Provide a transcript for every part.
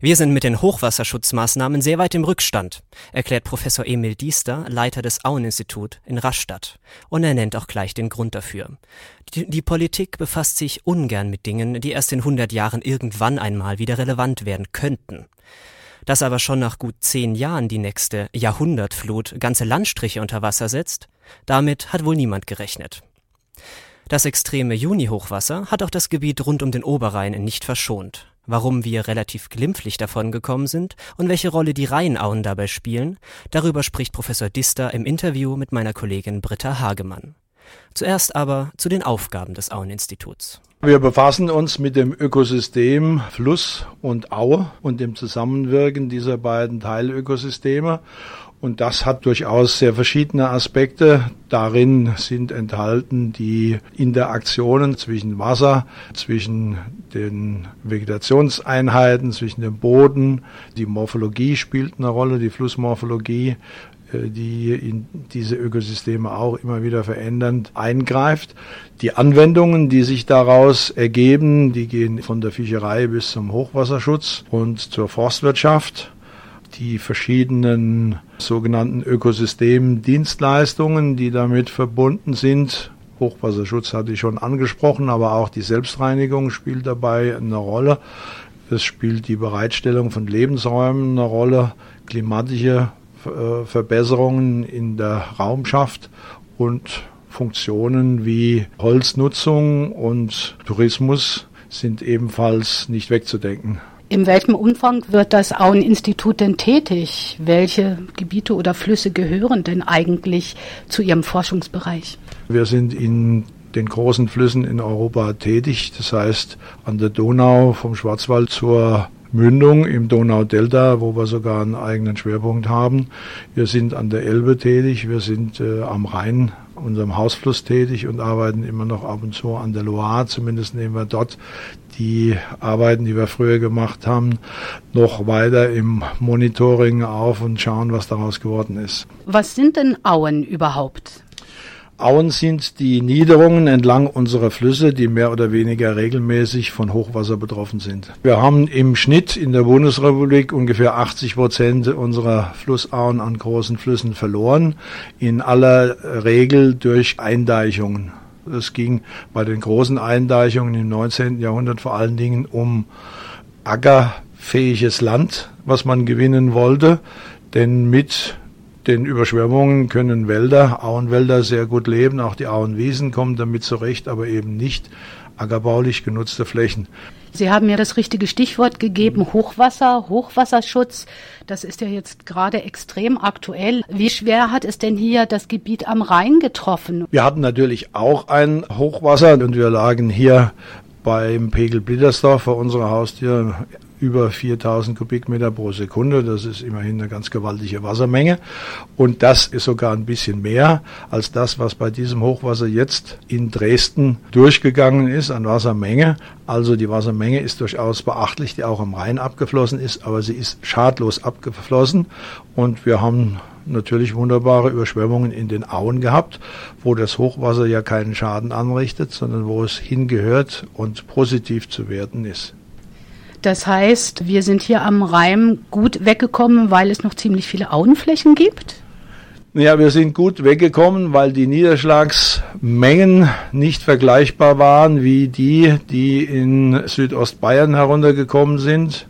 Wir sind mit den Hochwasserschutzmaßnahmen sehr weit im Rückstand, erklärt Professor Emil Diester, Leiter des Aueninstitut in Rastatt. Und er nennt auch gleich den Grund dafür. Die, die, Politik befasst sich ungern mit Dingen, die erst in 100 Jahren irgendwann einmal wieder relevant werden könnten. Dass aber schon nach gut zehn Jahren die nächste Jahrhundertflut ganze Landstriche unter Wasser setzt, damit hat wohl niemand gerechnet. Das extreme Juni-Hochwasser hat auch das Gebiet rund um den Oberrhein nicht verschont warum wir relativ glimpflich davongekommen sind und welche Rolle die Rheinauen dabei spielen, darüber spricht Professor Dister im Interview mit meiner Kollegin Britta Hagemann. Zuerst aber zu den Aufgaben des Aueninstituts. Wir befassen uns mit dem Ökosystem Fluss und Aue und dem Zusammenwirken dieser beiden Teilökosysteme und das hat durchaus sehr verschiedene Aspekte. Darin sind enthalten die Interaktionen zwischen Wasser, zwischen den Vegetationseinheiten, zwischen dem Boden. Die Morphologie spielt eine Rolle, die Flussmorphologie, äh, die in diese Ökosysteme auch immer wieder verändernd eingreift. Die Anwendungen, die sich daraus ergeben, die gehen von der Fischerei bis zum Hochwasserschutz und zur Forstwirtschaft die verschiedenen sogenannten Ökosystemdienstleistungen, die damit verbunden sind. Hochwasserschutz hatte ich schon angesprochen, aber auch die Selbstreinigung spielt dabei eine Rolle. Es spielt die Bereitstellung von Lebensräumen eine Rolle, klimatische äh, Verbesserungen in der Raumschaft und Funktionen wie Holznutzung und Tourismus sind ebenfalls nicht wegzudenken. In welchem Umfang wird das Aueninstitut denn tätig? Welche Gebiete oder Flüsse gehören denn eigentlich zu Ihrem Forschungsbereich? Wir sind in den großen Flüssen in Europa tätig, das heißt an der Donau vom Schwarzwald zur Mündung im Donaudelta, wo wir sogar einen eigenen Schwerpunkt haben. Wir sind an der Elbe tätig, wir sind äh, am Rhein, unserem Hausfluss tätig und arbeiten immer noch ab und zu an der Loire. Zumindest nehmen wir dort die Arbeiten, die wir früher gemacht haben, noch weiter im Monitoring auf und schauen, was daraus geworden ist. Was sind denn Auen überhaupt? Auen sind die Niederungen entlang unserer Flüsse, die mehr oder weniger regelmäßig von Hochwasser betroffen sind. Wir haben im Schnitt in der Bundesrepublik ungefähr 80 Prozent unserer Flussauen an großen Flüssen verloren, in aller Regel durch Eindeichungen. Es ging bei den großen Eindeichungen im 19. Jahrhundert vor allen Dingen um ackerfähiges Land, was man gewinnen wollte. Denn mit den Überschwemmungen können Wälder, Auenwälder sehr gut leben. Auch die Auenwiesen kommen damit zurecht, aber eben nicht ackerbaulich genutzte Flächen. Sie haben mir das richtige Stichwort gegeben, Hochwasser, Hochwasserschutz. Das ist ja jetzt gerade extrem aktuell. Wie schwer hat es denn hier das Gebiet am Rhein getroffen? Wir hatten natürlich auch ein Hochwasser und wir lagen hier beim Pegel Blittersdorf vor unserer Haustür über 4000 Kubikmeter pro Sekunde. Das ist immerhin eine ganz gewaltige Wassermenge. Und das ist sogar ein bisschen mehr als das, was bei diesem Hochwasser jetzt in Dresden durchgegangen ist an Wassermenge. Also die Wassermenge ist durchaus beachtlich, die auch im Rhein abgeflossen ist, aber sie ist schadlos abgeflossen. Und wir haben natürlich wunderbare Überschwemmungen in den Auen gehabt, wo das Hochwasser ja keinen Schaden anrichtet, sondern wo es hingehört und positiv zu werten ist. Das heißt, wir sind hier am Rhein gut weggekommen, weil es noch ziemlich viele Auenflächen gibt? Ja, wir sind gut weggekommen, weil die Niederschlagsmengen nicht vergleichbar waren wie die, die in Südostbayern heruntergekommen sind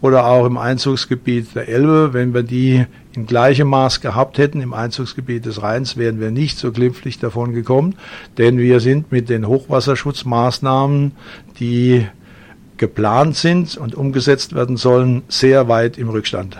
oder auch im Einzugsgebiet der Elbe. Wenn wir die in gleichem Maß gehabt hätten im Einzugsgebiet des Rheins, wären wir nicht so glimpflich davon gekommen, denn wir sind mit den Hochwasserschutzmaßnahmen, die geplant sind und umgesetzt werden sollen, sehr weit im Rückstand.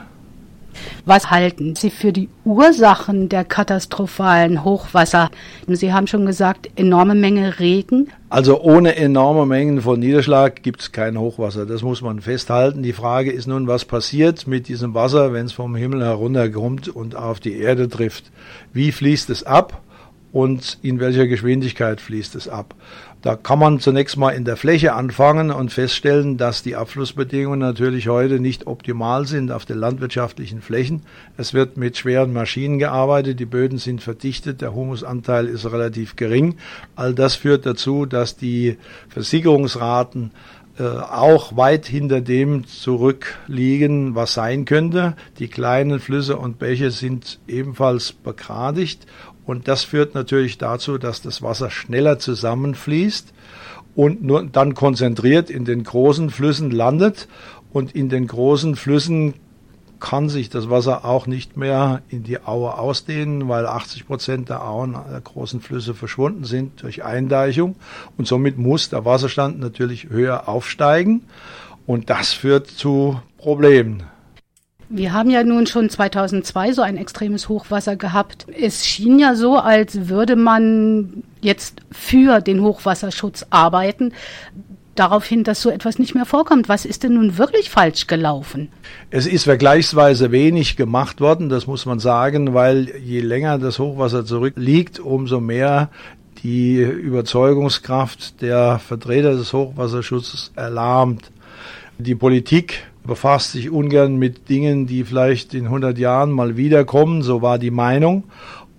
Was halten Sie für die Ursachen der katastrophalen Hochwasser? Sie haben schon gesagt, enorme Menge Regen. Also ohne enorme Mengen von Niederschlag gibt es kein Hochwasser. Das muss man festhalten. Die Frage ist nun, was passiert mit diesem Wasser, wenn es vom Himmel herunterkommt und auf die Erde trifft? Wie fließt es ab und in welcher Geschwindigkeit fließt es ab? Da kann man zunächst mal in der Fläche anfangen und feststellen, dass die Abflussbedingungen natürlich heute nicht optimal sind auf den landwirtschaftlichen Flächen. Es wird mit schweren Maschinen gearbeitet, die Böden sind verdichtet, der Humusanteil ist relativ gering. All das führt dazu, dass die Versickerungsraten äh, auch weit hinter dem zurückliegen, was sein könnte. Die kleinen Flüsse und Bäche sind ebenfalls begradigt und das führt natürlich dazu, dass das Wasser schneller zusammenfließt und nur dann konzentriert in den großen Flüssen landet und in den großen Flüssen kann sich das Wasser auch nicht mehr in die Aue ausdehnen, weil 80 Prozent der Auen der großen Flüsse verschwunden sind durch Eindeichung. Und somit muss der Wasserstand natürlich höher aufsteigen. Und das führt zu Problemen. Wir haben ja nun schon 2002 so ein extremes Hochwasser gehabt. Es schien ja so, als würde man jetzt für den Hochwasserschutz arbeiten darauf hin, dass so etwas nicht mehr vorkommt. Was ist denn nun wirklich falsch gelaufen? Es ist vergleichsweise wenig gemacht worden, das muss man sagen, weil je länger das Hochwasser zurückliegt, umso mehr die Überzeugungskraft der Vertreter des Hochwasserschutzes erlahmt. Die Politik befasst sich ungern mit Dingen, die vielleicht in 100 Jahren mal wiederkommen, so war die Meinung.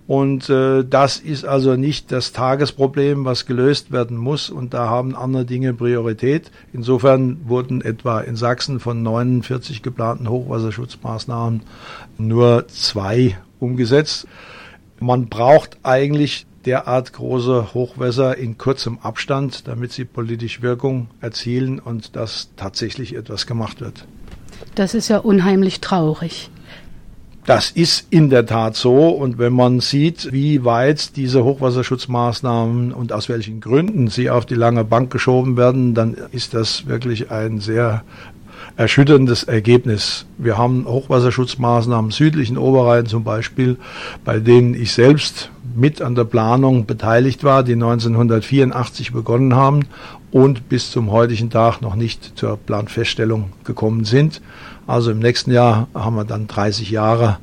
Und äh, das ist also nicht das Tagesproblem, was gelöst werden muss. Und da haben andere Dinge Priorität. Insofern wurden etwa in Sachsen von 49 geplanten Hochwasserschutzmaßnahmen nur zwei umgesetzt. Man braucht eigentlich derart große Hochwässer in kurzem Abstand, damit sie politisch Wirkung erzielen und dass tatsächlich etwas gemacht wird. Das ist ja unheimlich traurig. Das ist in der Tat so. Und wenn man sieht, wie weit diese Hochwasserschutzmaßnahmen und aus welchen Gründen sie auf die lange Bank geschoben werden, dann ist das wirklich ein sehr erschütterndes Ergebnis. Wir haben Hochwasserschutzmaßnahmen südlichen Oberrhein zum Beispiel, bei denen ich selbst mit an der Planung beteiligt war, die 1984 begonnen haben und bis zum heutigen Tag noch nicht zur Planfeststellung gekommen sind. Also im nächsten Jahr haben wir dann 30 Jahre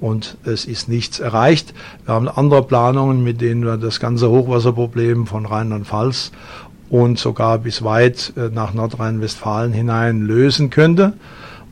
und es ist nichts erreicht. Wir haben andere Planungen, mit denen wir das ganze Hochwasserproblem von Rheinland-Pfalz und sogar bis weit äh, nach Nordrhein-Westfalen hinein lösen könnte,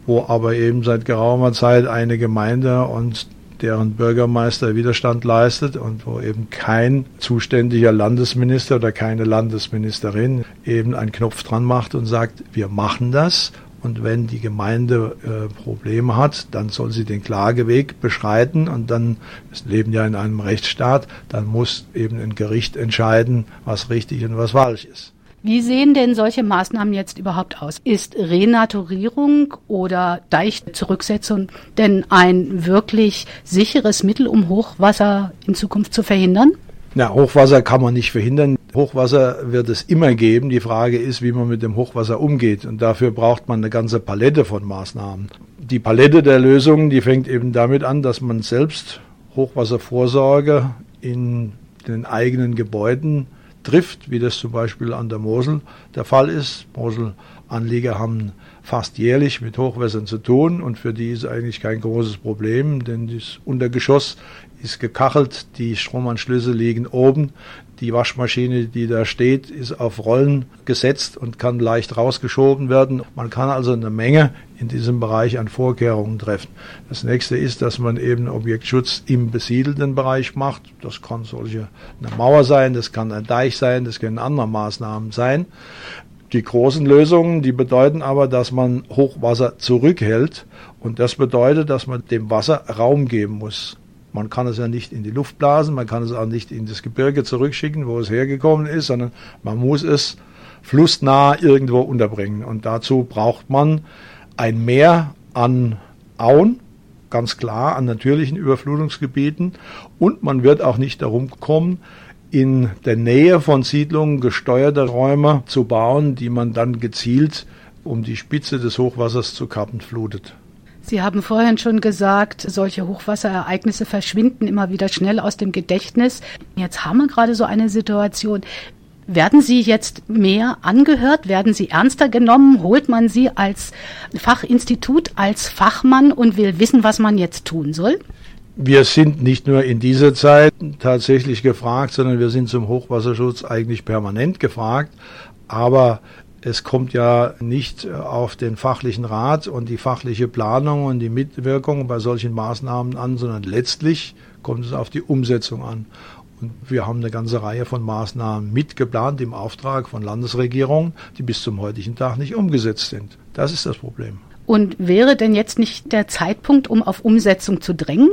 wo aber eben seit geraumer Zeit eine Gemeinde und deren Bürgermeister Widerstand leistet und wo eben kein zuständiger Landesminister oder keine Landesministerin eben einen Knopf dran macht und sagt, wir machen das und wenn die Gemeinde äh, Probleme hat, dann soll sie den Klageweg beschreiten und dann, wir leben ja in einem Rechtsstaat, dann muss eben ein Gericht entscheiden, was richtig und was falsch ist. Wie sehen denn solche Maßnahmen jetzt überhaupt aus? Ist Renaturierung oder Deichzurücksetzung denn ein wirklich sicheres Mittel, um Hochwasser in Zukunft zu verhindern? Na, Hochwasser kann man nicht verhindern. Hochwasser wird es immer geben. Die Frage ist, wie man mit dem Hochwasser umgeht. Und dafür braucht man eine ganze Palette von Maßnahmen. Die Palette der Lösungen, die fängt eben damit an, dass man selbst Hochwasservorsorge in den eigenen Gebäuden trifft, wie das zum Beispiel an der Mosel der Fall ist. Moselanlieger haben fast jährlich mit Hochwässern zu tun und für die ist eigentlich kein großes Problem, denn das Untergeschoss ist gekachelt, die Stromanschlüsse liegen oben, die Waschmaschine, die da steht, ist auf Rollen gesetzt und kann leicht rausgeschoben werden. Man kann also eine Menge in diesem Bereich an Vorkehrungen treffen. Das nächste ist, dass man eben Objektschutz im besiedelten Bereich macht. Das kann solche eine Mauer sein, das kann ein Deich sein, das können andere Maßnahmen sein. Die großen Lösungen, die bedeuten aber, dass man Hochwasser zurückhält und das bedeutet, dass man dem Wasser Raum geben muss. Man kann es ja nicht in die Luft blasen, man kann es auch nicht in das Gebirge zurückschicken, wo es hergekommen ist, sondern man muss es flussnah irgendwo unterbringen. Und dazu braucht man ein Meer an Auen, ganz klar an natürlichen Überflutungsgebieten. Und man wird auch nicht darum kommen, in der Nähe von Siedlungen gesteuerte Räume zu bauen, die man dann gezielt um die Spitze des Hochwassers zu kappen flutet. Sie haben vorhin schon gesagt, solche Hochwasserereignisse verschwinden immer wieder schnell aus dem Gedächtnis. Jetzt haben wir gerade so eine Situation. Werden Sie jetzt mehr angehört? Werden Sie ernster genommen? Holt man Sie als Fachinstitut, als Fachmann und will wissen, was man jetzt tun soll? Wir sind nicht nur in dieser Zeit tatsächlich gefragt, sondern wir sind zum Hochwasserschutz eigentlich permanent gefragt. Aber es kommt ja nicht auf den fachlichen Rat und die fachliche Planung und die Mitwirkung bei solchen Maßnahmen an, sondern letztlich kommt es auf die Umsetzung an. Und wir haben eine ganze Reihe von Maßnahmen mitgeplant im Auftrag von Landesregierungen, die bis zum heutigen Tag nicht umgesetzt sind. Das ist das Problem. Und wäre denn jetzt nicht der Zeitpunkt, um auf Umsetzung zu drängen?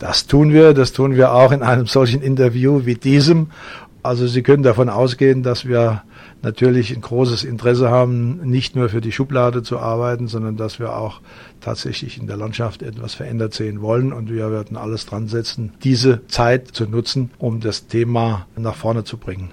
Das tun wir, das tun wir auch in einem solchen Interview wie diesem. Also Sie können davon ausgehen, dass wir natürlich ein großes Interesse haben, nicht nur für die Schublade zu arbeiten, sondern dass wir auch tatsächlich in der Landschaft etwas verändert sehen wollen. Und wir werden alles dran setzen, diese Zeit zu nutzen, um das Thema nach vorne zu bringen.